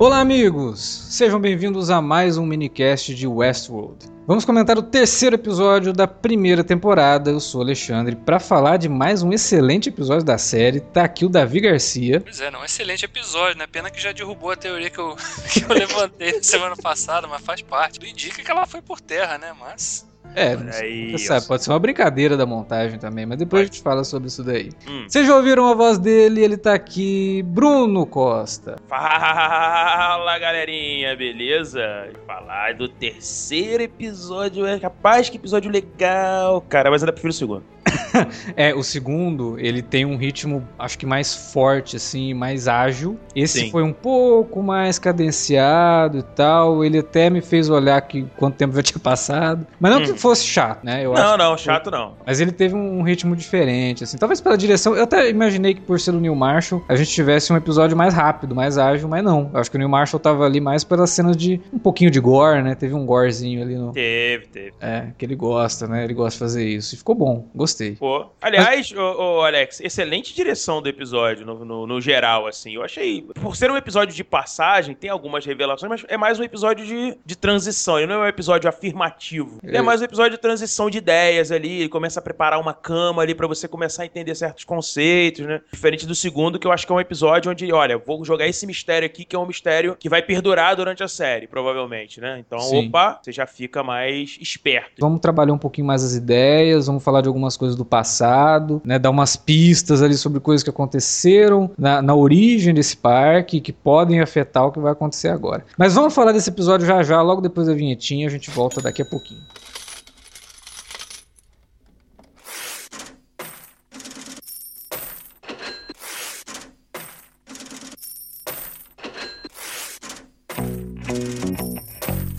Olá, amigos! Sejam bem-vindos a mais um minicast de Westworld. Vamos comentar o terceiro episódio da primeira temporada. Eu sou Alexandre para falar de mais um excelente episódio da série. Tá aqui o Davi Garcia. Pois é, não, um excelente episódio, né? Pena que já derrubou a teoria que eu, que eu levantei na semana passada, mas faz parte. Tudo indica que ela foi por terra, né? Mas é, aí, sabe, pode ser uma brincadeira da montagem também, mas depois pode. a gente fala sobre isso daí. Hum. Vocês já ouviram a voz dele? Ele tá aqui, Bruno Costa. Fala galerinha, beleza? Falar do terceiro episódio, é capaz que episódio legal, cara, mas ainda prefiro o segundo. é, o segundo, ele tem um ritmo, acho que mais forte, assim, mais ágil. Esse Sim. foi um pouco mais cadenciado e tal. Ele até me fez olhar que quanto tempo já tinha passado. Mas não hum. que fosse chato, né? Eu não, não, chato que... não. Mas ele teve um ritmo diferente, assim. Talvez pela direção. Eu até imaginei que por ser o Neil Marshall, a gente tivesse um episódio mais rápido, mais ágil, mas não. Eu acho que o Neil Marshall tava ali mais pelas cenas de um pouquinho de gore, né? Teve um gorezinho ali no. Teve, teve. É, que ele gosta, né? Ele gosta de fazer isso. E ficou bom, gostei. Pô. Aliás, ô, ô, Alex, excelente direção do episódio, no, no, no, geral, assim. Eu achei. Por ser um episódio de passagem, tem algumas revelações, mas é mais um episódio de, de transição. Ele não é um episódio afirmativo. Ele é mais um episódio de transição de ideias ali. Ele começa a preparar uma cama ali para você começar a entender certos conceitos, né? Diferente do segundo, que eu acho que é um episódio onde, olha, vou jogar esse mistério aqui, que é um mistério que vai perdurar durante a série, provavelmente, né? Então, Sim. opa, você já fica mais esperto. Vamos trabalhar um pouquinho mais as ideias, vamos falar de algumas coisas do passado, né? Dar umas pistas ali sobre coisas que aconteceram na, na origem desse parque que podem afetar o que vai acontecer agora. Mas vamos falar desse episódio já já, logo depois da vinhetinha, a gente volta daqui a pouquinho.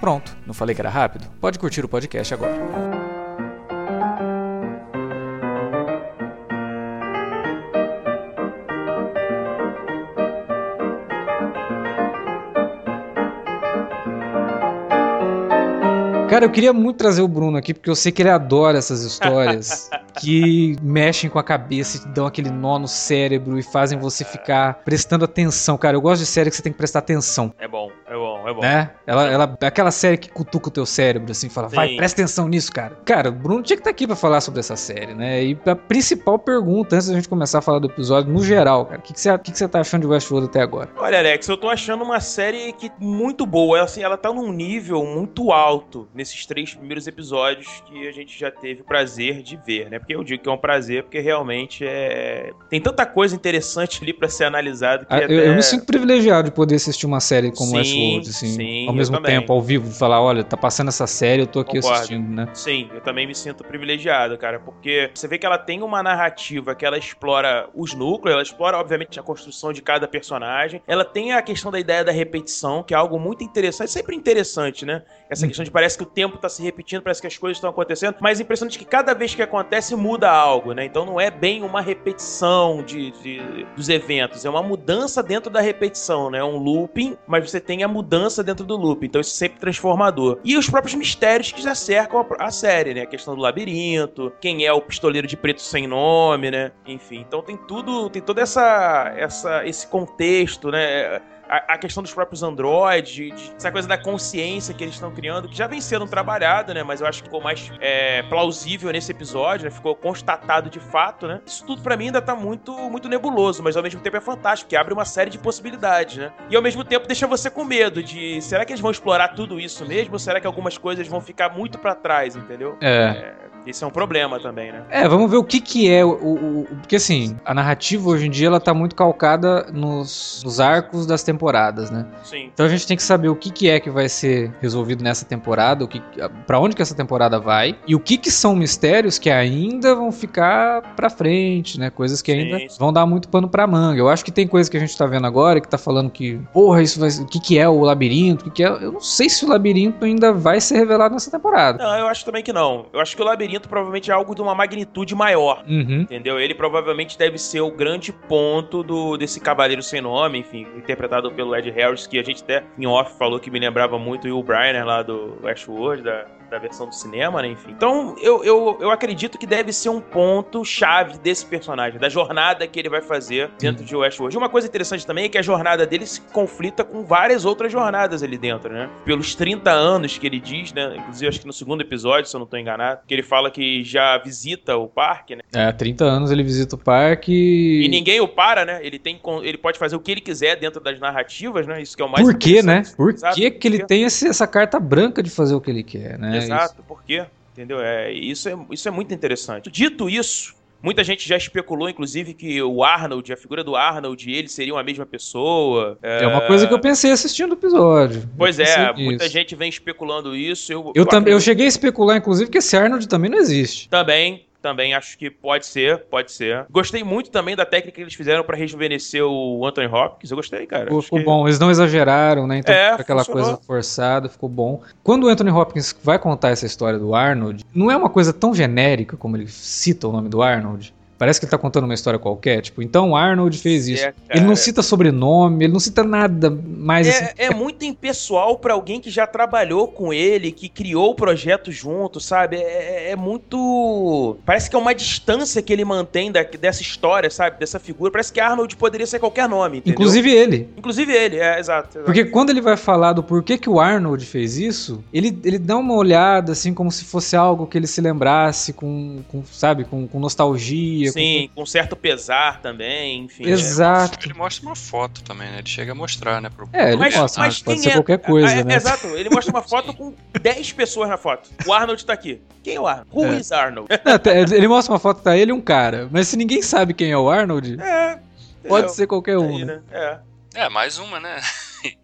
Pronto, não falei que era rápido? Pode curtir o podcast agora. Cara, eu queria muito trazer o Bruno aqui, porque eu sei que ele adora essas histórias que mexem com a cabeça e dão aquele nó no cérebro e fazem você ficar prestando atenção. Cara, eu gosto de série que você tem que prestar atenção. É bom, bom, é bom. Né? Ela, ela, aquela série que cutuca o teu cérebro, assim, fala, Sim. vai, presta atenção nisso, cara. Cara, o Bruno tinha que estar tá aqui pra falar sobre essa série, né? E a principal pergunta, antes da gente começar a falar do episódio, no geral, cara, o que, que, você, que, que você tá achando de Westworld até agora? Olha, Alex, eu tô achando uma série que muito boa. Assim, ela tá num nível muito alto nesses três primeiros episódios que a gente já teve o prazer de ver, né? Porque eu digo que é um prazer, porque realmente é. Tem tanta coisa interessante ali para ser analisado que. Ah, até... eu, eu, me sinto privilegiado de poder assistir uma série como sim, Westworld, assim, sim, ao mesmo tempo, ao vivo, falar, olha, tá passando essa série, eu tô aqui Concordo. assistindo, né? Sim, eu também me sinto privilegiado, cara, porque você vê que ela tem uma narrativa que ela explora os núcleos, ela explora, obviamente, a construção de cada personagem, ela tem a questão da ideia da repetição, que é algo muito interessante, sempre interessante, né? Essa hum. questão de parece que o tempo tá se repetindo, parece que as coisas estão acontecendo, mas impressionante que cada vez que acontece muda algo, né? Então não é bem uma repetição de, de, dos eventos, é uma mudança dentro da repetição, né? É um looping, mas você tem a mudança dentro do looping, então isso é sempre transformador. E os próprios mistérios que já cercam a, a série, né? A questão do labirinto, quem é o pistoleiro de preto sem nome, né? Enfim, então tem tudo, tem toda essa, essa esse contexto, né? A, a, questão dos próprios androids, de, essa coisa da consciência que eles estão criando, que já vem sendo trabalhada, né? Mas eu acho que ficou mais é, plausível nesse episódio, né? Ficou constatado de fato, né? Isso tudo para mim ainda tá muito, muito nebuloso, mas ao mesmo tempo é fantástico, que abre uma série de possibilidades, né? E ao mesmo tempo deixa você com medo de será que eles vão explorar tudo isso mesmo? Ou será que algumas coisas vão ficar muito para trás, entendeu? É. é Esse é um problema também, né? É, vamos ver o que que é o, o, o- porque assim, a narrativa hoje em dia ela tá muito calcada nos, nos arcos das temporadas, né? Sim. Então a gente tem que saber o que que é que vai ser resolvido nessa temporada, o que para onde que essa temporada vai e o que que são mistérios que ainda vão ficar pra frente, né? Coisas que Sim, ainda sim. vão dar muito pano pra manga. Eu acho que tem coisa que a gente tá vendo agora que tá falando que, porra, isso vai, o que que é o labirinto, o que que é, eu não sei se o labirinto ainda vai ser revelado nessa temporada. Não, eu acho também que não. Eu acho que o labirinto provavelmente é algo de uma magnitude maior. Uhum. Entendeu? Ele provavelmente deve ser o grande ponto do desse Cavaleiro Sem Nome, enfim, interpretado pelo Ed Harris, que a gente até em off falou que me lembrava muito o Will Brynner lá do Westworld, da, da versão do cinema, né? Enfim. Então, eu, eu, eu acredito que deve ser um ponto chave desse personagem, da jornada que ele vai fazer dentro de Westworld. Uma coisa interessante também é que a jornada dele se conflita com várias outras jornadas ali dentro, né? Pelos 30 anos que ele diz, né? Inclusive, acho que no segundo episódio, se eu não tô enganado, que ele fala que já visita o parque, né? É, há 30 anos ele visita o parque E ninguém o para, né? Ele tem ele pode fazer o que ele quiser dentro das narrativas, né? Isso que é o mais Por quê, né? Por que que ele tem esse- essa carta branca de fazer o que ele quer, né? Exato, por quê? Entendeu? É, isso, é, isso é muito interessante. Dito isso, muita gente já especulou, inclusive, que o Arnold, a figura do Arnold e ele seriam a mesma pessoa. Isso. É uma coisa que eu pensei assistindo o episódio. Pois Eu é, muita gente vem especulando isso. Eu, Eu, também, eu cheguei a especular, inclusive, que esse Arnold também não existe. Também, também acho que pode ser, pode ser. Gostei muito também da técnica que eles fizeram pra rejuvenescer o Anthony Hopkins. Eu gostei, cara. Ficou, ficou que- bom, eles não exageraram, né? Então É, aquela funcionou. coisa forçada, ficou bom. Quando o Anthony Hopkins vai contar essa história do Arnold, não é uma coisa tão genérica como ele cita o nome do Arnold. Parece que ele tá contando uma história qualquer, tipo, então o Arnold fez isso. É, ele não cita sobrenome, ele não cita nada mais assim. É, é muito impessoal pra alguém que já trabalhou com ele, que criou o projeto junto, sabe? É, é muito. Parece que é uma distância que ele mantém da- dessa história, sabe? Dessa figura. Parece que Arnold poderia ser qualquer nome, entendeu? Inclusive ele. Inclusive ele, é, exato. exato. Porque quando ele vai falar do porquê que o Arnold fez isso, ele, ele dá uma olhada, assim, como se fosse algo que ele se lembrasse com, com sabe, com, com nostalgia. Sim, com certo pesar também, enfim. Com... Exato. Ele mostra uma foto também, né? Ele chega a mostrar, né? Pro... É, ele Mas- mostra, mas pode quem ser é? qualquer coisa, É, né? Exato, ele mostra uma foto com 10 pessoas na foto. O Arnold tá aqui. Quem é o Arnold? Who É. is Arnold? Não, ele mostra uma foto, tá ele e um cara. Mas se ninguém sabe quem é o Arnold, É. pode ser qualquer um, Aí, né? né? É. É, mais uma, né?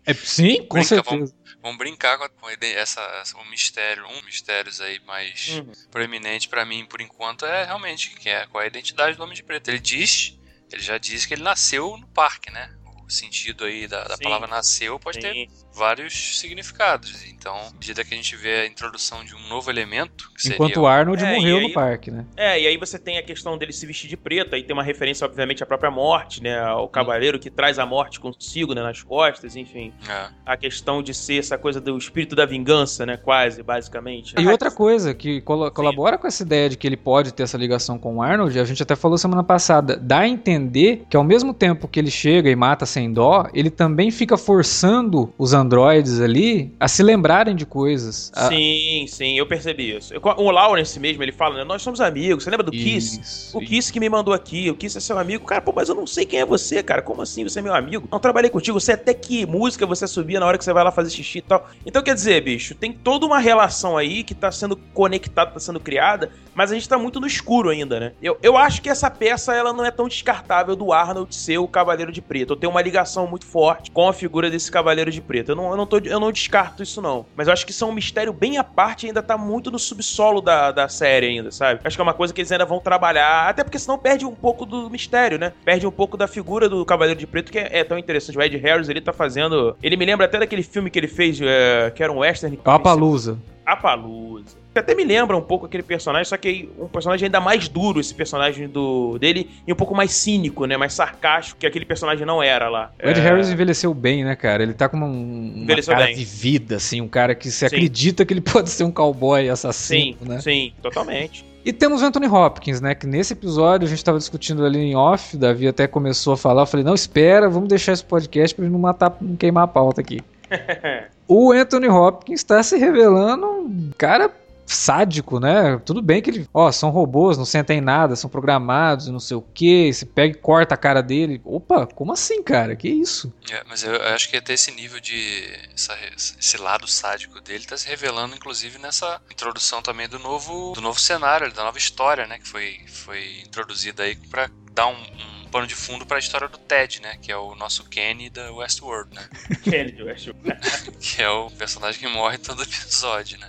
É, sim, com Brinca, certeza. Vamos brincar com, a- com essa, essa- um mistério, um mistérios aí mais Uhum. proeminente pra mim, por enquanto, é realmente que é qual é a identidade do Homem de Preto. Ele diz, ele já disse que ele nasceu no parque, né? O sentido aí da, da palavra nasceu pode ter Sim. Vários significados. Então, à medida que a gente vê a introdução de um novo elemento, que seria Enquanto o Arnold É, morreu e no aí- parque, né? É, e aí você tem a questão dele se vestir de preto, aí tem uma referência, obviamente, à própria morte, né? Ao cavaleiro que traz a morte consigo, né? Nas costas, enfim. É. A questão de ser essa coisa do espírito da vingança, né? Quase, basicamente. E outra coisa que colo- colabora com essa ideia de que ele pode ter essa ligação com o Arnold, a gente até falou semana passada, dá a entender que ao mesmo tempo que ele chega e mata sem dó, ele também fica forçando os androides ali a se lembrarem de coisas. A- Sim, sim, eu percebi isso. Eu- O Lawrence mesmo, ele fala, né? Nós somos amigos. Você lembra do Kiss? Isso. O Kiss que me mandou aqui, o Kiss é seu amigo. Cara, pô, mas eu não sei quem é você, cara. Como assim? Você é meu amigo? Não trabalhei contigo. Você até que música você subia na hora que você vai lá fazer xixi e tal. Então, quer dizer, bicho, tem toda uma relação aí que tá sendo conectada, tá sendo criada, mas a gente tá muito no escuro ainda, né? Eu, eu acho que essa peça, ela não é tão descartável do Arnold ser o Cavaleiro de Preto. Eu tenho uma ligação muito forte com a figura desse Cavaleiro de Preto. Eu não, eu não, tô, eu não descarto isso, não. Mas eu acho que isso é um mistério bem à parte ainda tá muito no subsolo da, da série ainda, sabe? Acho que é uma coisa que eles ainda vão trabalhar, até porque senão perde um pouco do mistério, né? Perde um pouco da figura do Cavaleiro de Preto, que é, é tão interessante. O Ed Harris, ele tá fazendo... Ele me lembra até daquele filme que ele fez, é, que era um western. Palusa. Apalusa. Que até me lembra um pouco aquele personagem, só que um personagem ainda mais duro, esse personagem do dele, e um pouco mais cínico, né? Mais sarcástico, que aquele personagem não era lá. O Ed É, Harris envelheceu bem, né, cara? Ele tá com uma, uma Envelheceu cara bem. vivida, assim, um cara que se acredita que ele pode ser um cowboy assassino, Sim, né? sim, totalmente. E temos o Anthony Hopkins, né? Que nesse episódio a gente tava discutindo ali em off, Davi até começou a falar, eu falei, não, espera, vamos deixar esse podcast pra gente não matar, não queimar a pauta aqui. o Anthony Hopkins tá se revelando um cara sádico, né? Tudo bem que ele, ó, são robôs, não sentem nada, são programados, não sei o que. Você pega e corta a cara dele. Opa, como assim, cara? Que isso? É, mas eu acho que até esse nível de. Essa, esse lado sádico dele tá se revelando, inclusive, nessa introdução também do novo, do novo cenário, da nova história, né? Que foi, foi introduzida aí pra dar um, um pano de fundo para a história do Ted, né? Que é o nosso Kenny da Westworld, né? Kenny do Westworld. que é o personagem que morre todo episódio, né?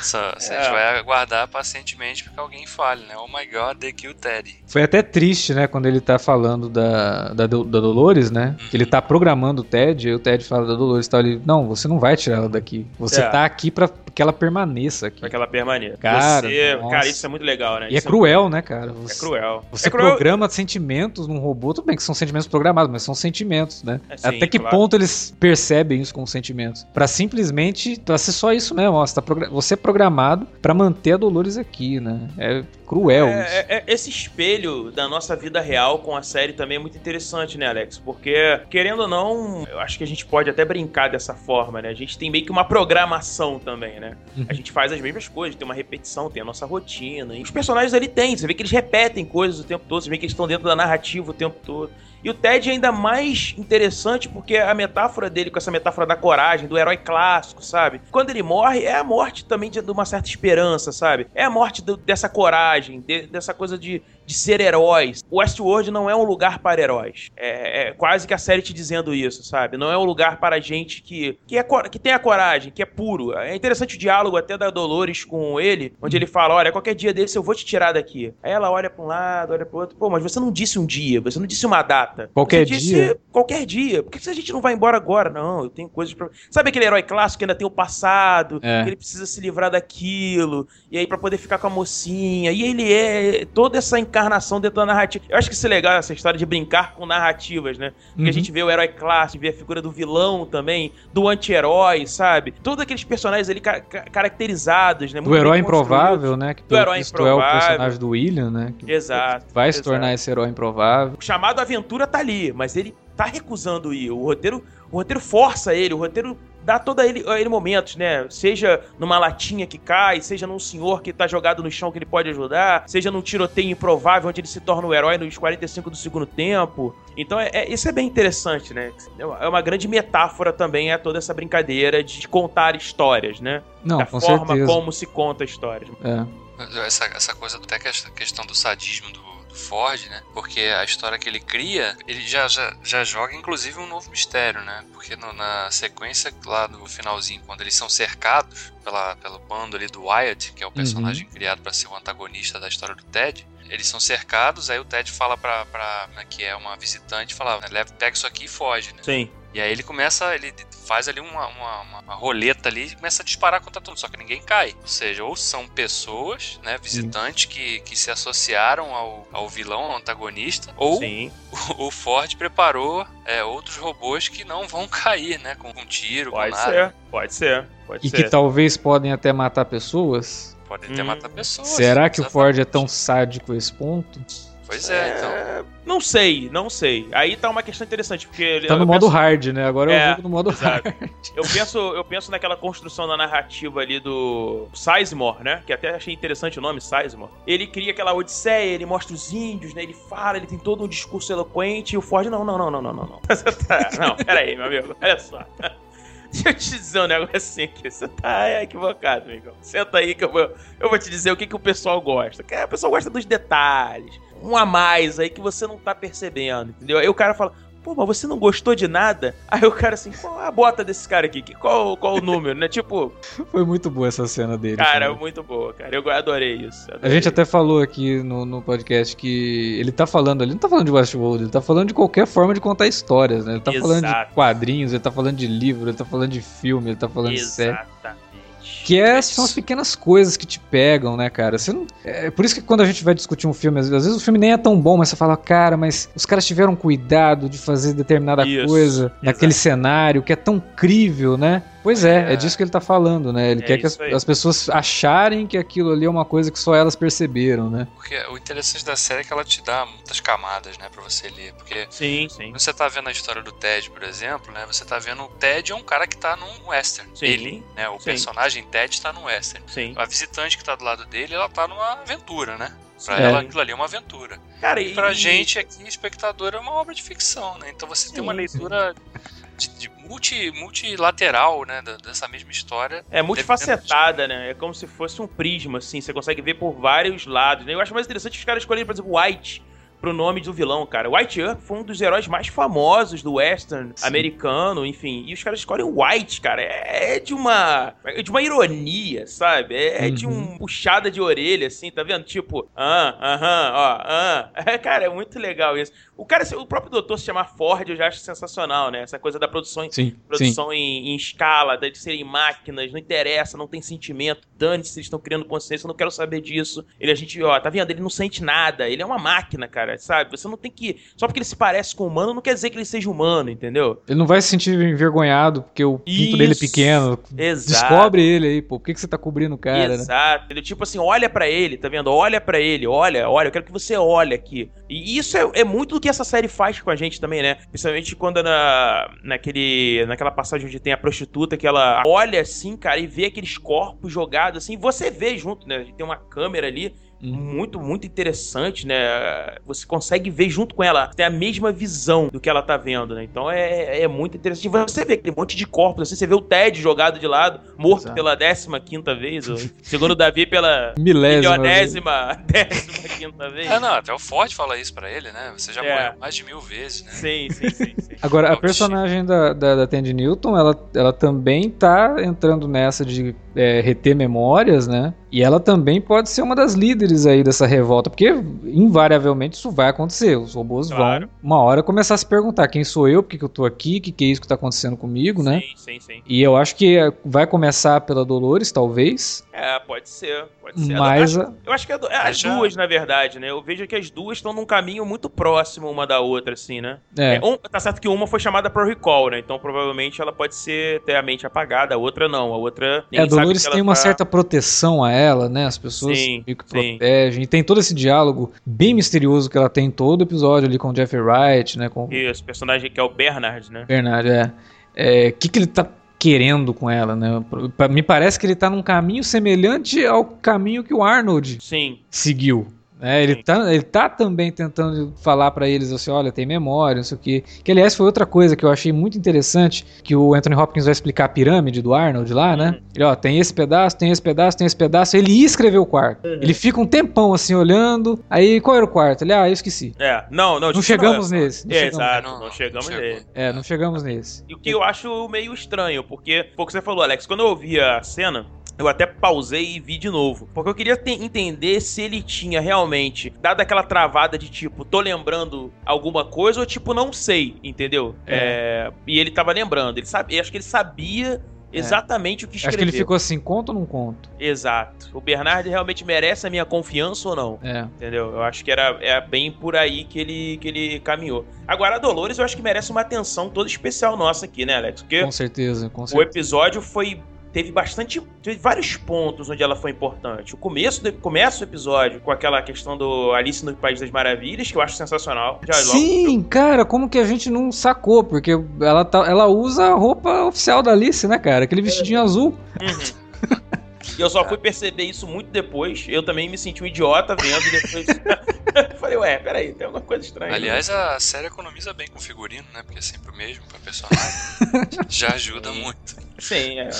Só, é. A gente vai aguardar pacientemente para que alguém fale, né? Oh my god, they killed Ted. Foi até triste, né? Quando ele tá falando da, da, da Dolores, né? Uhum. Ele tá programando o Ted, e o Ted fala da Dolores e tal. Ele, não, você não vai tirar ela daqui. Você é. tá aqui para que ela permaneça aqui. Pra que ela permaneça. Cara, você, cara, isso é muito legal, né? E é isso é cruel, né, cara? Você, é cruel. Você é cruel. programa sentimentos num robô, tudo bem que são sentimentos programados, mas são sentimentos, né? É, sim, Até que claro. ponto eles percebem isso como sentimentos? Para simplesmente pra ser só isso mesmo, ó, você, tá você é programado para manter a Dolores aqui, né? É cruel. É, é, é, esse espelho da nossa vida real com a série também é muito interessante, né, Alex? Porque, querendo ou não, eu acho que a gente pode até brincar dessa forma, né? A gente tem meio que uma programação também, né? Uhum. A gente faz as mesmas coisas, tem uma repetição, tem a nossa rotina. E os personagens ali têm, você vê que eles repetem coisas o tempo todo, você vê que eles estão dentro da narrativa o tempo todo. E o Ted é ainda mais interessante porque a metáfora dele, com essa metáfora da coragem, do herói clássico, sabe? Quando ele morre, é a morte também de, de uma certa esperança, sabe? É a morte do, dessa coragem, de, dessa coisa de, de ser heróis. O Westworld não é um lugar para heróis. É, é, quase que a série te dizendo isso, sabe? Não é um lugar para gente que, que, é, que tem a coragem, que é puro. É interessante o diálogo até da Dolores com ele, onde ele fala: Olha, qualquer dia desse eu vou te tirar daqui. Aí ela olha para um lado, olha para outro. Pô, mas você não disse um dia, você não disse uma data. Qualquer você dia. Disse, qualquer dia. Por que a gente não vai embora agora? Não, eu tenho coisas pra. Sabe aquele herói clássico que ainda tem o passado, É. que ele precisa se livrar daquilo, e aí para poder ficar com a mocinha. E ele é toda essa encarnação dentro da narrativa. Eu acho que isso é legal, essa história de brincar com narrativas, né? Porque Uhum. a gente vê o herói clássico, vê a figura do vilão também, do anti-herói, sabe? Todos aqueles personagens ali ca- ca- caracterizados, né? Do Muito herói bem construídos. improvável, né? Que pelo herói visto é o improvável. personagem do William, né? Que Exato. vai se exato. tornar esse herói improvável. O chamado aventura tá ali, mas ele tá recusando ir. O roteiro, o roteiro força ele, o roteiro dá todo a ele, a ele momentos, né? Seja numa latinha que cai, seja num senhor que tá jogado no chão que ele pode ajudar, seja num tiroteio improvável onde ele se torna o herói nos 45 do segundo tempo. Então, é, é- isso é bem interessante, né? É uma, é uma grande metáfora também a toda essa brincadeira de contar histórias, né? Não, da com forma certeza. como se conta histórias. É. Essa, essa coisa, até que essa questão do sadismo do Ford, né? Porque a história que ele cria, ele já, já, já joga inclusive um novo mistério, né? Porque no- na sequência, lá no finalzinho, quando eles são cercados pela, pelo bando ali do Wyatt, que é o personagem criado para ser o antagonista da história do Ted, eles são cercados, aí o Ted fala pra, pra né, que é uma visitante, fala, leva, pega isso aqui e foge, né? Sim. E aí ele começa, ele faz ali uma, uma, uma- uma roleta ali e começa a disparar contra tudo, só que ninguém cai. Ou seja, ou são pessoas, né, visitantes que, que se associaram ao, ao vilão, ao antagonista, ou Sim. o, o Ford preparou é, outros robôs que não vão cair, né, com, com tiro, Pode com nada. ser, pode ser, pode E ser. que talvez podem até matar pessoas. Podem até Hum. matar pessoas. Será que o Ford é exatamente. tão sádico a esse ponto? Pois é, então. É, Não sei, não sei. Aí tá uma questão interessante, porque... ele- Tá eu no modo penso- hard, né? Agora é o jogo no modo exato. hard. Eu penso, eu penso naquela construção da narrativa ali do Sizemore, né? Que até achei interessante o nome, Sizemore. Ele cria aquela odisseia, ele mostra os índios, né? Ele fala, ele tem todo um discurso eloquente e o Ford, não, não, não, não, não, não, não. Você tá... Não, peraí, meu amigo, olha só. Deixa eu te dizer um negocinho aqui. Você tá equivocado, amigo. Senta aí que eu vou, eu vou te dizer o que, que o pessoal gosta. Que o pessoal gosta dos detalhes. Um a mais aí que você não tá percebendo, entendeu? Aí o cara fala, pô, mas você não gostou de nada? Aí o cara assim, qual a bota desse cara aqui? Que- Qual, qual o número, né? Tipo, Foi muito boa essa cena dele. cara, cara. muito boa, cara. Eu adorei isso. A adorei. gente até falou aqui no, no podcast que ele tá falando ali, não tá falando de Westworld, ele tá falando de qualquer forma de contar histórias, né? Ele tá falando de Exato. quadrinhos, ele tá falando de livro, ele tá falando de filme, ele tá falando de série. Que é, são as pequenas coisas que te pegam, né, cara? Você não, é por isso que quando a gente vai discutir um filme, às vezes o filme nem é tão bom, mas você fala, cara, mas os caras tiveram cuidado de fazer determinada Isso, coisa naquele cenário que é tão crível, né? Pois é, é, é disso que ele tá falando, né? Ele É quer que as, as pessoas acharem que aquilo ali é uma coisa que só elas perceberam, né? Porque o interessante da série é que ela te dá muitas camadas, né, pra você ler. Porque Sim, sim. quando você tá vendo a história do Ted, por exemplo, né, você tá vendo o Ted é um cara que tá num western. Sim. Ele, né, o Sim. personagem Ted tá num western. Sim. A visitante que tá do lado dele, ela tá numa aventura, né? Pra É. ela, aquilo ali é uma aventura. Cara, E pra gente aqui, espectador, é uma obra de ficção, né? Então você tem uma leitura de, de multi, multilateral, né? Dessa mesma história. É multifacetada, né? É como se fosse um prisma, assim. Você consegue ver por vários lados, né? Eu acho mais interessante os caras escolherem, por exemplo, White pro nome do vilão, cara. White Earp foi um dos heróis mais famosos do western Sim. americano, enfim. E os caras escolhem White, cara. É de uma é de uma ironia, sabe? É, é de Uhum. um puxada de orelha, assim, tá vendo? Tipo, ah, aham, ó, ah. É, cara, é muito legal isso. O cara, o próprio doutor se chamar Ford, eu já acho sensacional, né? Essa coisa da produção Sim, sim. produção em, em escala, de serem máquinas, não interessa, não tem sentimento, dane-se se eles estão criando consciência, eu não quero saber disso. Ele, a gente, ó, tá vendo? Ele não sente nada, ele é uma máquina, cara, sabe? Você não tem que. Só porque ele se parece com humano, não quer dizer que ele seja humano, entendeu? Ele não vai se sentir envergonhado porque o pinto dele é Isso. pequeno. Exato. Descobre ele aí, pô. Por que, que você tá cobrindo o cara, né? Exato. Ele, tipo assim, olha pra ele, tá vendo? Olha pra ele, olha, olha, eu quero que você olhe aqui. E isso é, é muito do que essa série faz com a gente também, né? Principalmente quando na, naquele, naquela passagem onde tem a prostituta que ela olha assim, cara, e vê aqueles corpos jogados assim, você vê junto, né? Tem uma câmera ali. Muito, muito interessante, né? Você consegue ver junto com ela, tem a mesma visão do que ela tá vendo, né? Então é, é muito interessante. Você vê aquele monte de corpos, assim, você vê o Ted jogado de lado, morto Exato. pela 15 quinta vez, ou, segundo o Davi, pela Milésima. milionésima décima quinta vez. É, não, até o Ford fala isso pra ele, né? Você já É. morreu mais de mil vezes, né? Sim, sim, sim, sim. Agora, a Autoestima. personagem da, da, da Tandy Newton, ela, ela também tá entrando nessa de é, reter memórias, né? E ela também pode ser uma das líderes aí dessa revolta, porque invariavelmente isso vai acontecer. Os robôs Claro. vão, uma hora, começar a se perguntar quem sou eu, por que, que eu tô aqui, o que, que é isso que tá acontecendo comigo, né? Sim, sim, sim. E eu acho que vai começar pela Dolores, talvez, É, pode ser, pode ser. mas Eu a- acho, eu acho que é é, as duas, na verdade, né? Eu vejo que as duas estão num caminho muito próximo uma da outra, assim, né? é, É, um- tá certo que uma foi chamada pro recall, né? Então provavelmente ela pode ser ter a mente apagada, a outra não. A outra. É, a tem ela uma tá- certa proteção a ela, né? As pessoas Sim, meio que sim. protegem. E tem todo esse diálogo bem misterioso que ela tem em todo episódio ali com o Jeffrey Wright, né? Com o Esse personagem que é o Bernard, né? Bernard, é. É, O que, que ele tá querendo com ela, né? Me parece que ele tá num caminho semelhante ao caminho que o Arnold Sim. seguiu. Né? ele, Sim. tá, ele tá também tentando falar pra eles assim, olha, tem memória, não sei o quê. Que aliás foi outra coisa que eu achei muito interessante, que o Anthony Hopkins vai explicar a pirâmide do Arnold lá, né? Uhum. Ele, ó, tem esse pedaço, tem esse pedaço, tem esse pedaço. Ele ia escrever o quarto. Uhum. Ele fica um tempão assim olhando. Aí qual era o quarto? Ele, ah, eu esqueci. É, não, não. Não tipo, chegamos não, nesse. Não É, chegamos, exato, Não, não, chegamos nele. é, não chegamos nesse. E o que eu acho meio estranho, porque foi o que você falou, Alex. Quando eu ouvi a cena, eu até pausei e vi de novo. Porque eu queria te- entender se ele tinha realmente dado aquela travada de tipo, tô lembrando alguma coisa ou tipo, não sei, entendeu? É, e ele tava lembrando. Ele sabia, acho que ele sabia exatamente o que Acho escreveu. que ele ficou assim, conto ou não conto? Exato. O Bernard realmente merece a minha confiança ou não? É. Entendeu? Eu acho que era é bem por aí que ele, que ele caminhou. Agora, a Dolores eu acho que merece uma atenção toda especial nossa aqui, né, Alex? Porque Com certeza, com o certeza. episódio foi. Teve bastante. Teve vários pontos onde ela foi importante. O começo do, começa o episódio com aquela questão do Alice no País das Maravilhas, que eu acho sensacional. Já logo- Sim, cara, como que a gente não sacou? Porque ela, tá, ela usa a roupa oficial da Alice, né, cara? Aquele vestidinho azul. Uhum. E eu só fui perceber isso muito depois. Eu também me senti um idiota vendo e depois. eu falei, ué, peraí, tem alguma coisa estranha. Aliás, a série economiza bem com figurino, né? Porque é sempre o mesmo pra personagem. Já ajuda muito. Sim, é.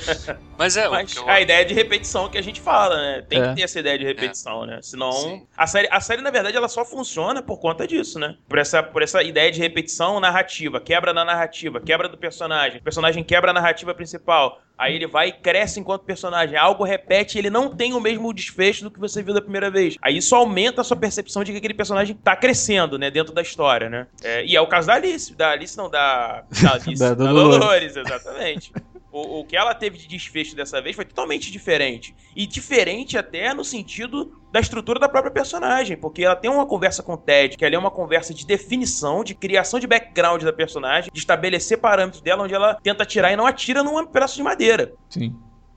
Mas é, o Mas que eu... a ideia de repetição que a gente fala, né? Tem É. que ter essa ideia de repetição, né? Senão. Sim. A série, a série, na verdade, ela só funciona por conta disso, né? Por essa, por essa ideia de repetição narrativa, quebra na narrativa, quebra do personagem. O personagem quebra a narrativa principal. Aí ele vai e cresce enquanto personagem. Algo repete e ele não tem o mesmo desfecho do que você viu da primeira vez. Aí isso aumenta a sua percepção de que aquele personagem tá crescendo, né? Dentro da história, né? É, e é o caso da Alice. Da Alice, não, da. Da Alice. Da- da. Dolores, exatamente. O, o que ela teve de desfecho dessa vez foi totalmente diferente. E diferente até no sentido da estrutura da própria personagem, porque ela tem uma conversa com o Ted, que ali é uma conversa de definição, de criação de background da personagem, de estabelecer parâmetros dela, onde ela tenta atirar e não atira num pedaço de madeira. Sim.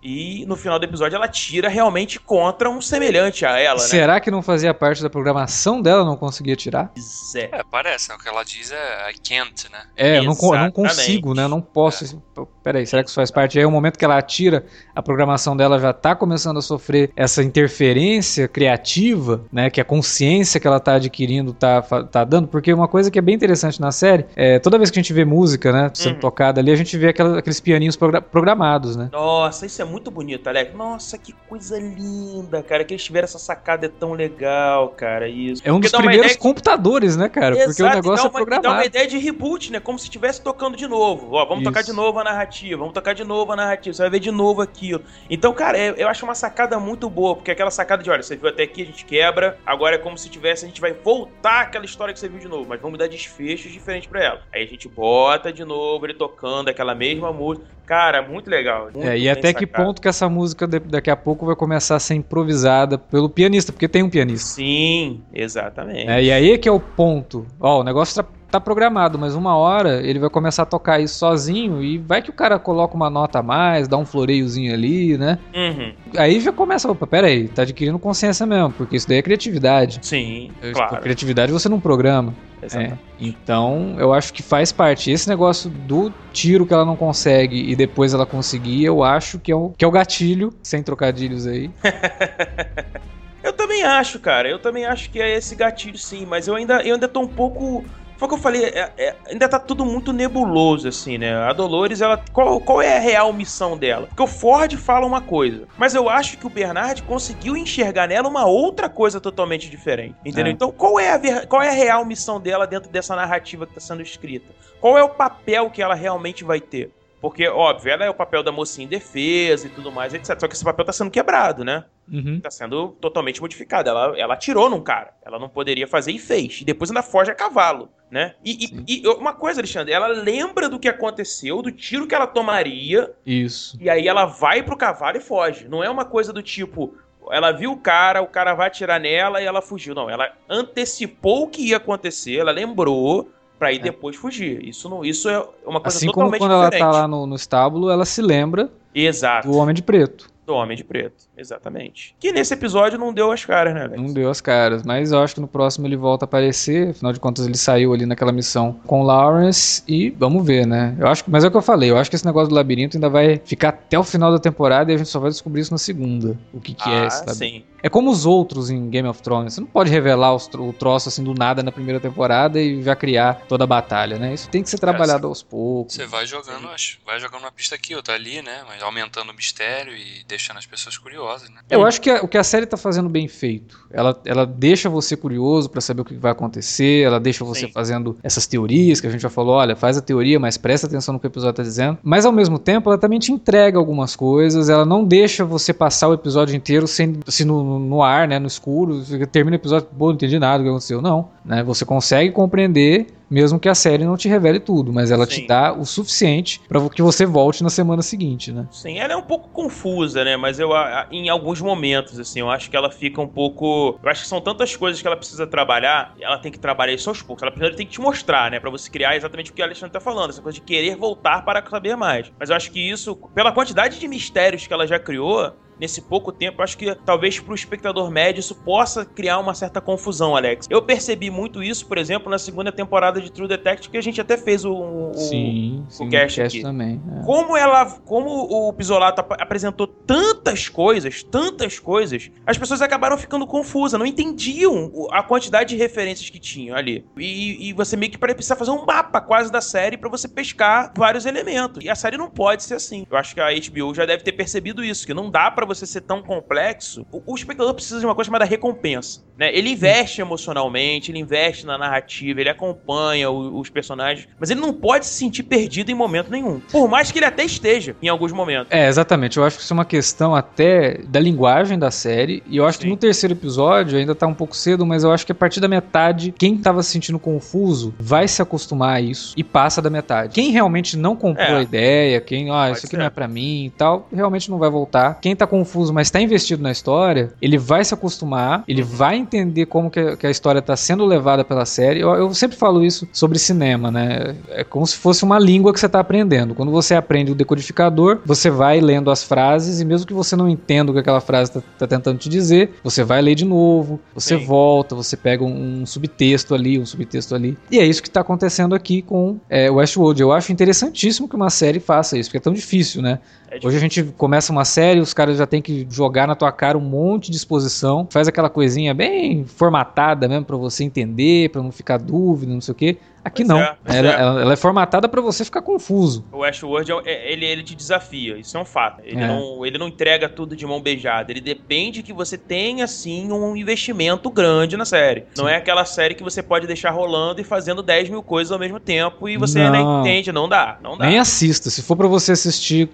E no final do episódio ela tira realmente contra um semelhante a ela, né? Será que não fazia parte da programação dela, não conseguia tirar? É. É, parece, né? O que ela diz é I can't, né? É, eu não, eu não consigo, né? Eu não posso. Peraí, será que isso faz parte? Aí o momento que ela atira, a programação dela já tá começando a sofrer essa interferência criativa, né? Que a consciência que ela tá adquirindo tá, tá dando. Porque uma coisa que é bem interessante na série é toda vez que a gente vê música, né? Sendo Uhum. tocada ali, a gente vê aquela- aqueles pianinhos progra- programados, né? Nossa, isso é muito bonito, Alex. Nossa, que coisa linda, cara. Que eles tiveram essa sacada é tão legal, cara. Isso. É um Porque dos dá primeiros que- computadores, né, cara? Porque o Exato, negócio é dá uma, dá programado. uma ideia de reboot, né? Como se estivesse tocando de novo. Ó, vamos tocar Isso. de novo a narrativa, vamos tocar de novo a narrativa, você vai ver de novo aquilo. Então, cara, eu, eu acho uma sacada muito boa, porque aquela sacada de, olha, você viu até aqui, a gente quebra, agora é como se tivesse, a gente vai voltar aquela história que você viu de novo, mas vamos dar desfechos diferentes pra ela. Aí a gente bota de novo ele tocando aquela mesma música. Cara, muito legal. muito É, e até que. Ponto que essa música daqui a pouco vai começar a ser improvisada pelo pianista, porque tem um pianista. Sim, exatamente. É, e aí é que é o ponto. Ó, o negócio tá, tá programado, mas uma hora ele vai começar a tocar isso sozinho e vai que o cara coloca uma nota a mais, dá um floreiozinho ali, né? Uhum. Aí já começa, opa, pera aí, tá adquirindo consciência mesmo, porque isso daí é criatividade. Sim, claro. criatividade você não programa. É, então, eu acho que faz parte. Esse negócio do tiro que ela não consegue e depois ela conseguir, eu acho que é o, que é o gatilho, sem trocadilhos aí. Eu também acho, cara. Eu também acho que é esse gatilho, sim. Mas eu ainda, eu ainda tô um pouco. Foi o que eu falei, é- é- ainda tá tudo muito nebuloso, assim, né? A Dolores, ela. Qual, qual é a real missão dela? Porque o Ford fala uma coisa, mas eu acho que o Bernard conseguiu enxergar nela uma outra coisa totalmente diferente. Entendeu? É. Então, qual é, a qual é a real missão dela dentro dessa narrativa que tá sendo escrita? Qual é o papel que ela realmente vai ter? Porque, óbvio, ela é o papel da mocinha em defesa e tudo mais, etc. Só que esse papel tá sendo quebrado, né? Uhum. tá sendo totalmente modificada. Ela, ela atirou num cara. Ela não poderia fazer e fez. E depois ainda foge a cavalo, né? E, e- e uma coisa, Alexandre, ela lembra do que aconteceu, do tiro que ela tomaria, Isso. e aí ela vai pro cavalo e foge. Não é uma coisa do tipo. Ela viu o cara, o cara vai atirar nela e ela fugiu. Não, ela antecipou o que ia acontecer, ela lembrou pra ir É. depois fugir. Isso não, isso é uma coisa Assim como totalmente quando ela diferente. tá lá no, no estábulo, ela se lembra Exato, do Homem de Preto. Do Homem de Preto, exatamente. Que nesse episódio não deu as caras, né, Alex? Não deu as caras, mas eu acho que no próximo ele volta a aparecer. Afinal de contas, ele saiu ali naquela missão com o Lawrence e vamos ver, né? Eu acho mas é o que eu falei, eu acho que esse negócio do labirinto ainda vai ficar até o final da temporada e a gente só vai descobrir isso na segunda. O que, que é ah, esse labirinto. sim. É como os outros em Game of Thrones. Você não pode revelar o troço assim do nada na primeira temporada e já criar toda a batalha, né? Isso tem que ser trabalhado aos poucos. Você vai jogando, as- vai jogando uma pista aqui, outra ali, né? Mas aumentando o mistério e deixando as pessoas curiosas, né? Eu acho que a- o que a série tá fazendo bem feito. Ela, ela deixa você curioso pra saber o que vai acontecer, ela deixa você Sim. fazendo essas teorias que a gente já falou, olha, faz a teoria, mas presta atenção no que o episódio tá dizendo. Mas ao mesmo tempo, ela também te entrega algumas coisas, ela não deixa você passar o episódio inteiro sem, assim, no, no ar, né, no escuro, você termina o episódio, pô, não entendi nada do que aconteceu. Não, né? Você consegue compreender mesmo que a série não te revele tudo, mas ela Sim. te dá o suficiente pra que você volte na semana seguinte, né? Sim, ela é um pouco confusa, né? Mas eu, em alguns momentos, assim, eu acho que ela fica um pouco. Eu acho que são tantas coisas que ela precisa trabalhar, e ela tem que trabalhar isso aos poucos. Ela primeiro tem que te mostrar, né? Pra você criar exatamente o que o Alexandre tá falando, essa coisa de querer voltar para saber mais. Mas eu acho que isso, pela quantidade de mistérios que ela já criou. Nesse pouco tempo, acho que talvez pro espectador médio isso possa criar uma certa confusão, Alex. Eu percebi muito isso, por exemplo, na segunda temporada de True Detective, que a gente até fez o, o, sim, sim, cast aqui. também. é. como ela, como o Pisolato ap- apresentou tantas coisas, tantas coisas, as pessoas acabaram ficando confusas, não entendiam o- a quantidade de referências que tinham ali. E, e você meio que precisa fazer um mapa quase da série pra você pescar vários elementos. E a série não pode ser assim. Eu acho que a HBO já deve ter percebido isso, que não dá pra você ser tão complexo, o, o, espectador precisa de uma coisa chamada recompensa. Né? Ele investe emocionalmente, ele investe na narrativa, ele acompanha o, os personagens, mas ele não pode se sentir perdido em momento nenhum. Por mais que ele até esteja em alguns momentos. É, exatamente. Eu acho que isso é uma questão até da linguagem da série. E eu acho Sim. que no terceiro episódio ainda tá um pouco cedo, mas eu acho que a partir da metade, quem tava se sentindo confuso vai se acostumar a isso e passa da metade. Quem realmente não comprou é. a ideia, quem, ah, isso aqui ser. não é para mim e tal, realmente não vai voltar. Quem tá confuso, mas tá investido na história, ele vai se acostumar, ele uhum. vai entender como que a, que a, história tá sendo levada pela série. Eu, eu, sempre falo isso sobre cinema, né? É como se fosse uma língua que você tá aprendendo. Quando você aprende o decodificador, você vai lendo as frases e mesmo que você não entenda o que aquela frase tá, tá tentando te dizer, você vai ler de novo, você Sim. volta, você pega um, um, subtexto ali, um subtexto ali. E é isso que tá acontecendo aqui com é, Westworld. Eu acho interessantíssimo que uma série faça isso, porque é tão difícil, né? É Hoje a gente começa uma série, os caras já tem que jogar na tua cara um monte de exposição, faz aquela coisinha bem formatada mesmo para você entender, para não ficar dúvida, não sei o quê. Aqui pois não. É, ela, é. Ela, é formatada para você ficar confuso. O Westworld, é, é, ele, ele te desafia, isso é um fato. Ele, é. não, ele não entrega tudo de mão beijada. Ele depende que você tenha, sim, um investimento grande na série. Sim. Não é aquela série que você pode deixar rolando e fazendo 10 mil coisas ao mesmo tempo e você não. nem entende. Não dá, não dá. Nem assista. Se for para você assistir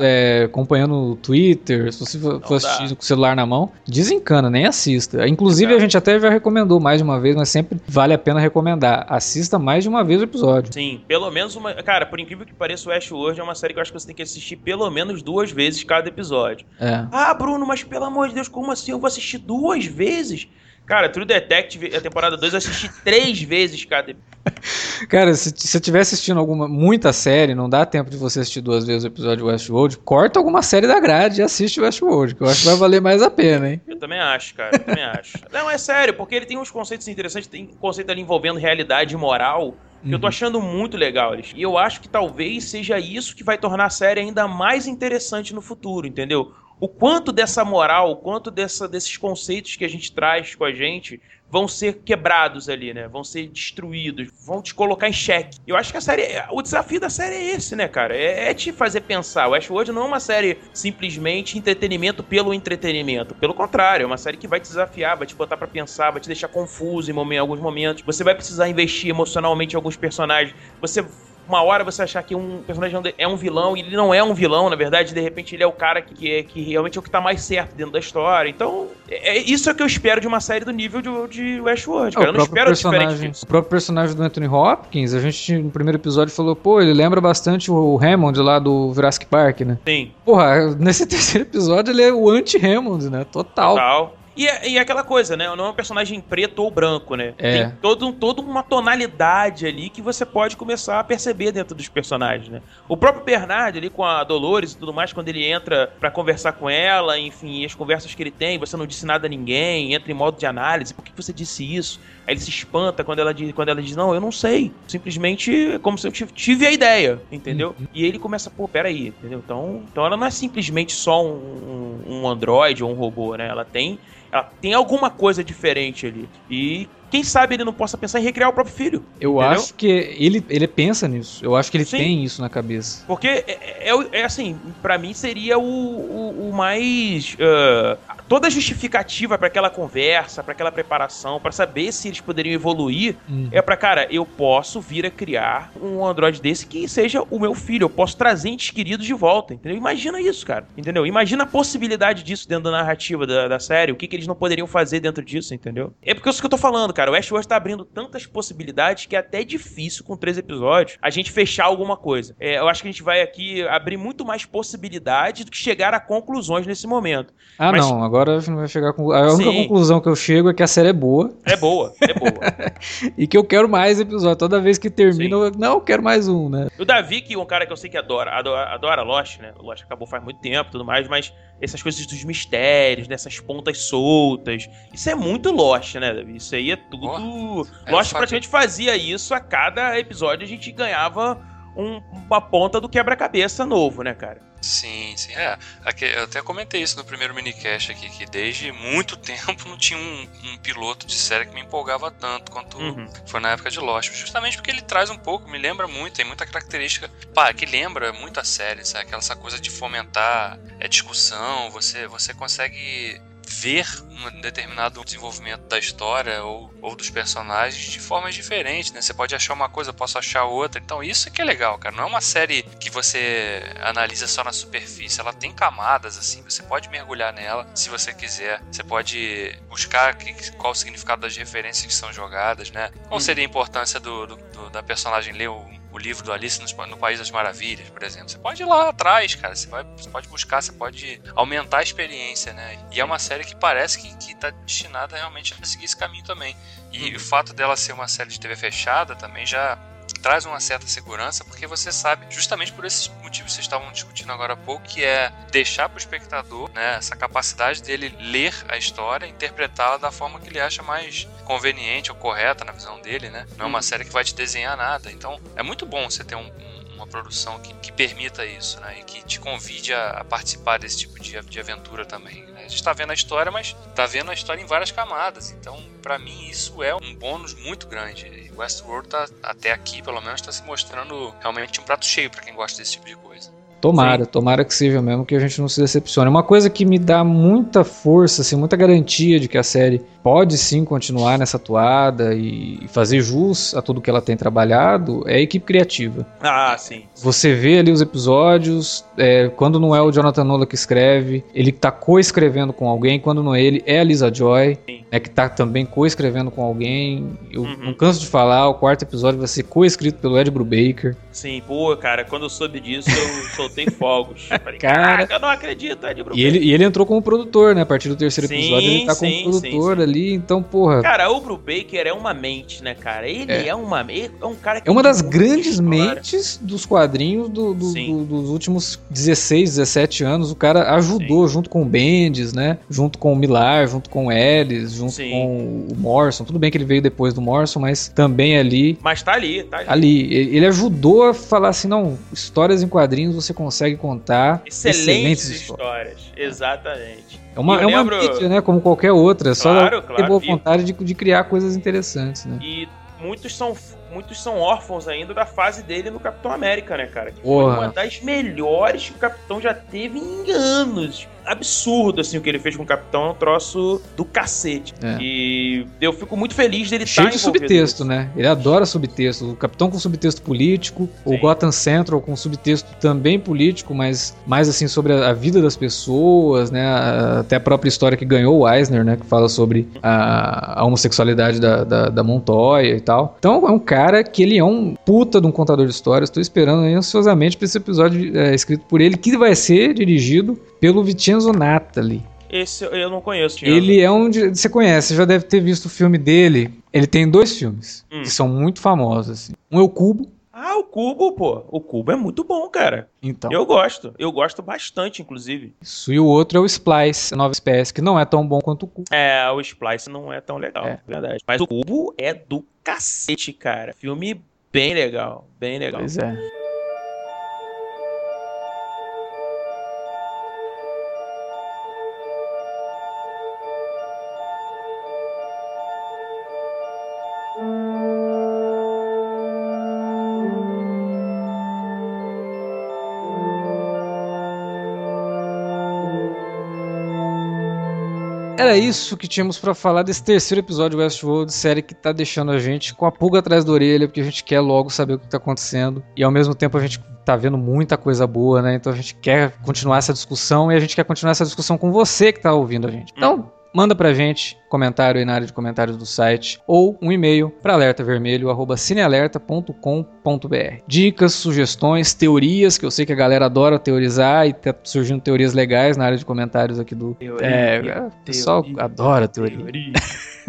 é, acompanhando o Twitter, se você for, assistir com o celular na mão, desencana, nem assista. Inclusive, a gente até já recomendou mais de uma vez, mas sempre vale a pena recomendar. Assista mais de uma vez o episódio. Sim, pelo menos uma. Cara, por incrível que pareça, o Westworld é uma série que eu acho que você tem que assistir pelo menos duas vezes cada episódio. É. Ah, Bruno, mas pelo amor de Deus, como assim? Eu vou assistir duas vezes? Cara, True Detective, a temporada 2, eu assisti três vezes cada. Cara, se você estiver assistindo alguma muita série, não dá tempo de você assistir duas vezes o episódio de Westworld, corta alguma série da grade e assiste Westworld, que eu acho que vai valer mais a pena, hein? Eu também acho, cara, eu também acho. Não, é sério, porque ele tem uns conceitos interessantes, tem um conceito ali envolvendo realidade e moral, que uhum. eu tô uhum. achando muito legal. E eu acho que talvez seja isso que vai tornar a série ainda mais interessante no futuro, entendeu? O quanto dessa moral, o quanto dessa, desses conceitos que a gente traz com a gente vão ser quebrados ali, né? Vão ser destruídos, vão te colocar em xeque. Eu acho que a série, o desafio da série é esse, né, cara? É, é te fazer pensar. O Westworld não é uma série simplesmente entretenimento pelo entretenimento. Pelo contrário, é uma série que vai te desafiar, vai te botar para pensar, vai te deixar confuso em, em alguns momentos. Você vai precisar investir emocionalmente em alguns personagens. Você uma hora você achar que um personagem é um vilão e ele não é um vilão, na verdade, de repente ele é o cara que, é, que realmente é o que tá mais certo dentro da história. Então, é, é isso é que eu espero de uma série do nível de, de Westworld, cara. É, eu não espero diferente disso. O próprio personagem do Anthony Hopkins, a gente no primeiro episódio falou, pô, ele lembra bastante o Hammond lá do Jurassic Park, né? Sim. Porra, nesse terceiro episódio ele é o anti-Hammond, né? Total. Total. E é, e é aquela coisa, né? Não é um personagem preto ou branco, né? É. Tem todo, toda uma tonalidade ali que você pode começar a perceber dentro dos personagens, né? O próprio Bernard ali com a Dolores e tudo mais, quando ele entra para conversar com ela, enfim, as conversas que ele tem, você não disse nada a ninguém, entra em modo de análise, por que você disse isso? Aí ele se espanta quando ela diz, quando ela diz não, eu não sei. Simplesmente é como se eu tive a ideia, entendeu? Uhum. E ele começa, pô, peraí, entendeu? Então, então ela não é simplesmente só um, um, um androide ou um robô, né? Ela tem ela tem alguma coisa diferente ali. E quem sabe ele não possa pensar em recriar o próprio filho. Eu entendeu? acho que ele, ele pensa nisso. Eu acho que ele Sim. tem isso na cabeça. Porque é, é, é assim, para mim seria o, o, o mais. Uh, toda a justificativa para aquela conversa, para aquela preparação, para saber se eles poderiam evoluir, uhum. é para cara, eu posso vir a criar um Android desse que seja o meu filho, eu posso trazer entes queridos de volta, entendeu? Imagina isso, cara, entendeu? Imagina a possibilidade disso dentro da narrativa da, da série, o que, que eles não poderiam fazer dentro disso, entendeu? É porque é isso que eu tô falando, cara, o Westworld tá abrindo tantas possibilidades que é até difícil com três episódios a gente fechar alguma coisa. É, eu acho que a gente vai aqui abrir muito mais possibilidades do que chegar a conclusões nesse momento. Ah, Mas, não, agora agora a gente vai chegar com. A única Sim. conclusão que eu chego é que a série é boa. É boa, é boa. e que eu quero mais episódio. Toda vez que termina, eu, não, eu quero mais um, né? O Davi, que é um cara que eu sei que adora, adora, adora Lost, né? Lost acabou faz muito tempo e tudo mais, mas essas coisas dos mistérios, dessas pontas soltas. Isso é muito Lost, né, Davi? Isso aí é tudo. Oh, Lost praticamente fazia isso a cada episódio, a gente ganhava um, uma ponta do quebra-cabeça novo, né, cara? Sim, sim. É, aqui, eu até comentei isso no primeiro minicast aqui, que desde muito tempo não tinha um, um piloto de série que me empolgava tanto quanto uhum. foi na época de Lost. Justamente porque ele traz um pouco, me lembra muito, tem muita característica, pá, que lembra muito a série, sabe? Aquela essa coisa de fomentar é, discussão, você, você consegue ver um determinado desenvolvimento da história ou, ou dos personagens de formas diferentes, né? Você pode achar uma coisa, eu posso achar outra. Então isso é que é legal, cara. Não é uma série que você analisa só na superfície. Ela tem camadas, assim. Você pode mergulhar nela se você quiser. Você pode buscar que, qual o significado das referências que são jogadas, né? Qual uhum. seria a importância do, do, do da personagem ler o o livro do Alice no, País das Maravilhas, por exemplo. Você pode ir lá atrás, cara. Você, vai, você pode buscar, você pode aumentar a experiência, né? E é uma série que parece que, que tá destinada realmente a seguir esse caminho também. E uhum. o fato dela ser uma série de TV fechada também já traz uma certa segurança, porque você sabe, justamente por esses motivos que vocês estavam discutindo agora há pouco, que é deixar para o espectador né, essa capacidade dele ler a história, interpretá-la da forma que ele acha mais conveniente ou correta na visão dele, né? Não é uma uhum. série que vai te desenhar nada. Então, é muito bom você ter um, um, produção que, que, permita isso, né? E que te convide a, a participar desse tipo de, de aventura também. Né? A gente está vendo a história, mas está vendo a história em várias camadas. Então, para mim, isso é um bônus muito grande. Westworld tá, até aqui, pelo menos, está se mostrando realmente um prato cheio para quem gosta desse tipo de coisa. Tomara, Sim. tomara que seja mesmo, que a gente não se decepcione. Uma coisa que me dá muita força, assim, muita garantia de que a série pode sim continuar nessa toada e fazer jus a tudo que ela tem trabalhado é a equipe criativa. Ah, sim. Você vê ali os episódios, é, quando não é o Jonathan Nolan que escreve, ele tá co-escrevendo com alguém, quando não é ele, é a Lisa Joy, né, que tá também co-escrevendo com alguém. Eu uhum. não canso de falar, o quarto episódio vai ser co-escrito pelo Ed Brubaker. Sim, pô, cara, quando eu soube disso, eu soltei fogos. Falei, cara, eu não acredito, Ed Brubaker. E ele, e ele entrou como produtor, né? A partir do terceiro sim, episódio, ele tá como sim, produtor sim, ali, então, porra. Cara, o Brubaker é uma mente, né, cara? Ele é, é uma é um cara que É uma das grandes mentes dos quadrinhos do, do, do, dos últimos 16, 17 anos. O cara ajudou junto com o Bendis, né? Junto com o Millar, junto com o Ellis, junto com o Morrison. Tudo bem que ele veio depois do Morrison, mas também ali. Mas tá ali, tá ali. Ali. Ele ajudou a falar assim: não, histórias em quadrinhos você consegue contar. Excelentes, excelentes histórias. histórias. Exatamente. É uma, é uma mídia, né? Como qualquer outra. Só claro, ter boa vontade de, de criar coisas interessantes, né? E muitos são muitos são órfãos ainda da fase dele no Capitão América, né, cara? Que foi uma das melhores que o Capitão já teve em anos absurdo, assim, o que ele fez com o Capitão é um troço do cacete. É. E eu fico muito feliz dele estar tá de subtexto, né? Ele adora subtexto. O Capitão com subtexto político, Sim. o Gotham Central com subtexto também político, mas mais assim sobre a, vida das pessoas, né? Até a própria história que ganhou o Eisner, né? Que fala sobre a, a homossexualidade da, da, da, Montoya e tal. Então é um cara que ele é um puta de um contador de histórias. Estou esperando ansiosamente para esse episódio é, escrito por ele, que vai ser dirigido pelo Vincenzo Natali. Esse eu não conheço. Ele é um. De, você conhece, você já deve ter visto o filme dele. Ele tem dois filmes hum. que são muito famosos. Assim. Um é o Cubo. Ah, o Cubo, pô. O Cubo é muito bom, cara. Então. Eu gosto. Eu gosto bastante, inclusive. Isso. E o outro é o Splice, a nova espécie, que não é tão bom quanto o Cubo. É, o Splice não é tão legal, é. verdade. Mas o Cubo é do cacete, cara. Filme bem legal. Bem legal. Pois é. Era isso que tínhamos para falar desse terceiro episódio de Westworld, série que tá deixando a gente com a pulga atrás da orelha, porque a gente quer logo saber o que tá acontecendo. E ao mesmo tempo a gente tá vendo muita coisa boa, né? Então a gente quer continuar essa discussão e a gente quer continuar essa discussão com você que tá ouvindo a gente. Então, manda pra gente comentário aí na área de comentários do site ou um e-mail para alertavermelho@cinealerta.com.br. Dicas, sugestões, teorias, que eu sei que a galera adora teorizar e tá surgindo teorias legais na área de comentários aqui do teoria, é, o pessoal adora teoria. teoria.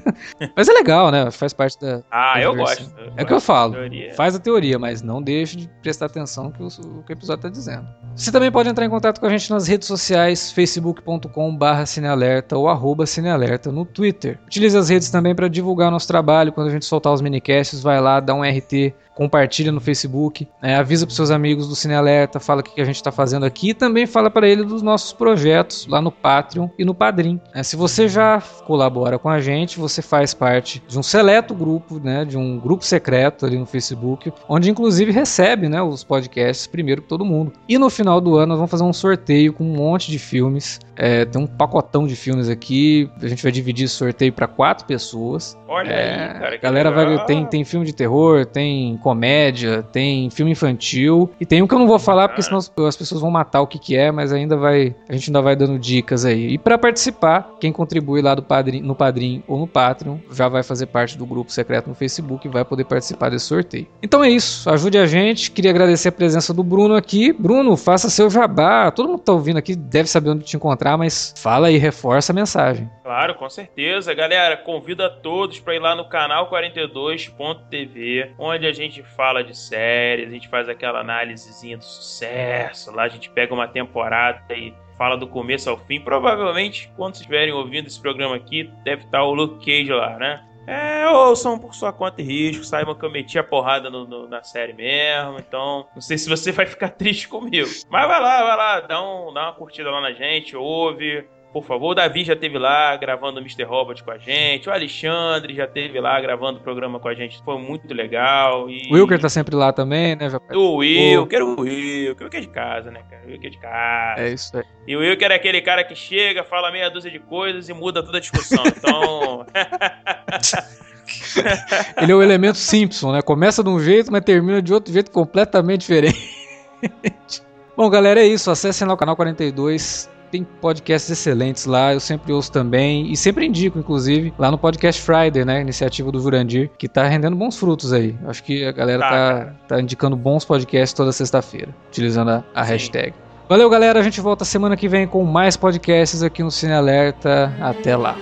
mas é legal, né? Faz parte da. Ah, eu gosto. É o que eu falo. Teoria. Faz a teoria, mas não deixe de prestar atenção no que o, o que o episódio está dizendo. Você também pode entrar em contato com a gente nas redes sociais, facebook.com.br cinealerta ou arroba cinealerta no Twitter. Utilize as redes também para divulgar nosso trabalho. Quando a gente soltar os minicasts, vai lá, dá um RT, compartilha no Facebook, né, avisa para seus amigos do Cine Alerta, fala o que a gente está fazendo aqui e também fala para ele dos nossos projetos lá no Patreon e no Padrim. né. se você já colabora com a gente, você faz parte de um seleto grupo, né, de um grupo secreto ali no Facebook, onde inclusive recebe né, os podcasts primeiro que todo mundo. E no final do ano nós vamos fazer um sorteio com um monte de filmes. É, tem um pacotão de filmes aqui. A gente vai dividir esse sorteio para quatro pessoas. Olha É, aí, cara. galera vai legal. tem, tem filme de terror, tem comédia, tem filme infantil e tem um que eu não vou falar porque senão as, as pessoas vão matar o que que é, mas ainda vai a gente ainda vai dando dicas aí. E para participar, quem contribui lá do padrim, no Padrim ou no Patreon já vai fazer parte do grupo secreto no Facebook e vai poder participar desse sorteio. Então é isso, ajude a gente. Queria agradecer a presença do Bruno aqui. Bruno, faça seu jabá. Todo mundo que tá ouvindo aqui deve saber onde te encontrar, mas fala aí, reforça a mensagem. Claro, com certeza. Galera, convido a todos para ir lá no canal 42.tv, onde a gente fala de séries, a gente faz aquela análisezinha do sucesso. Lá a gente pega uma temporada e fala do começo ao fim. Provavelmente, quando vocês estiverem ouvindo esse programa aqui, deve estar o Luke Cage lá, né? É, ouçam por sua conta e risco, saibam que eu meti a porrada no- no- na série mesmo, então não sei se você vai ficar triste comigo. Mas vai lá, vai lá, dá, um, dá uma curtida lá na gente, ouve, por favor. O Davi já teve lá gravando o Mr. Robot com a gente, o Alexandre já teve lá gravando o programa com a gente, foi muito legal. E... O Wilker tá sempre lá também, né? Já- O Will, quero o que o que é de casa, né, cara? O que é de casa. É isso aí. E o Wilker é aquele cara que chega, fala meia dúzia de coisas e muda toda a discussão. Então. Ele é o elemento Simpson, né? Começa de um jeito, mas termina de outro jeito completamente diferente. Bom, galera, é isso. Acessem lá o canal 42. Tem podcasts excelentes lá, eu sempre ouço também e sempre indico, inclusive, lá no Podcast Friday, né? Iniciativa do Jurandir, que tá rendendo bons frutos aí. Acho que a galera Tá, tá, tá indicando bons podcasts toda sexta-feira, utilizando a, a hashtag. Valeu, galera. A gente volta semana que vem com mais podcasts aqui no Cine Alerta. Até lá.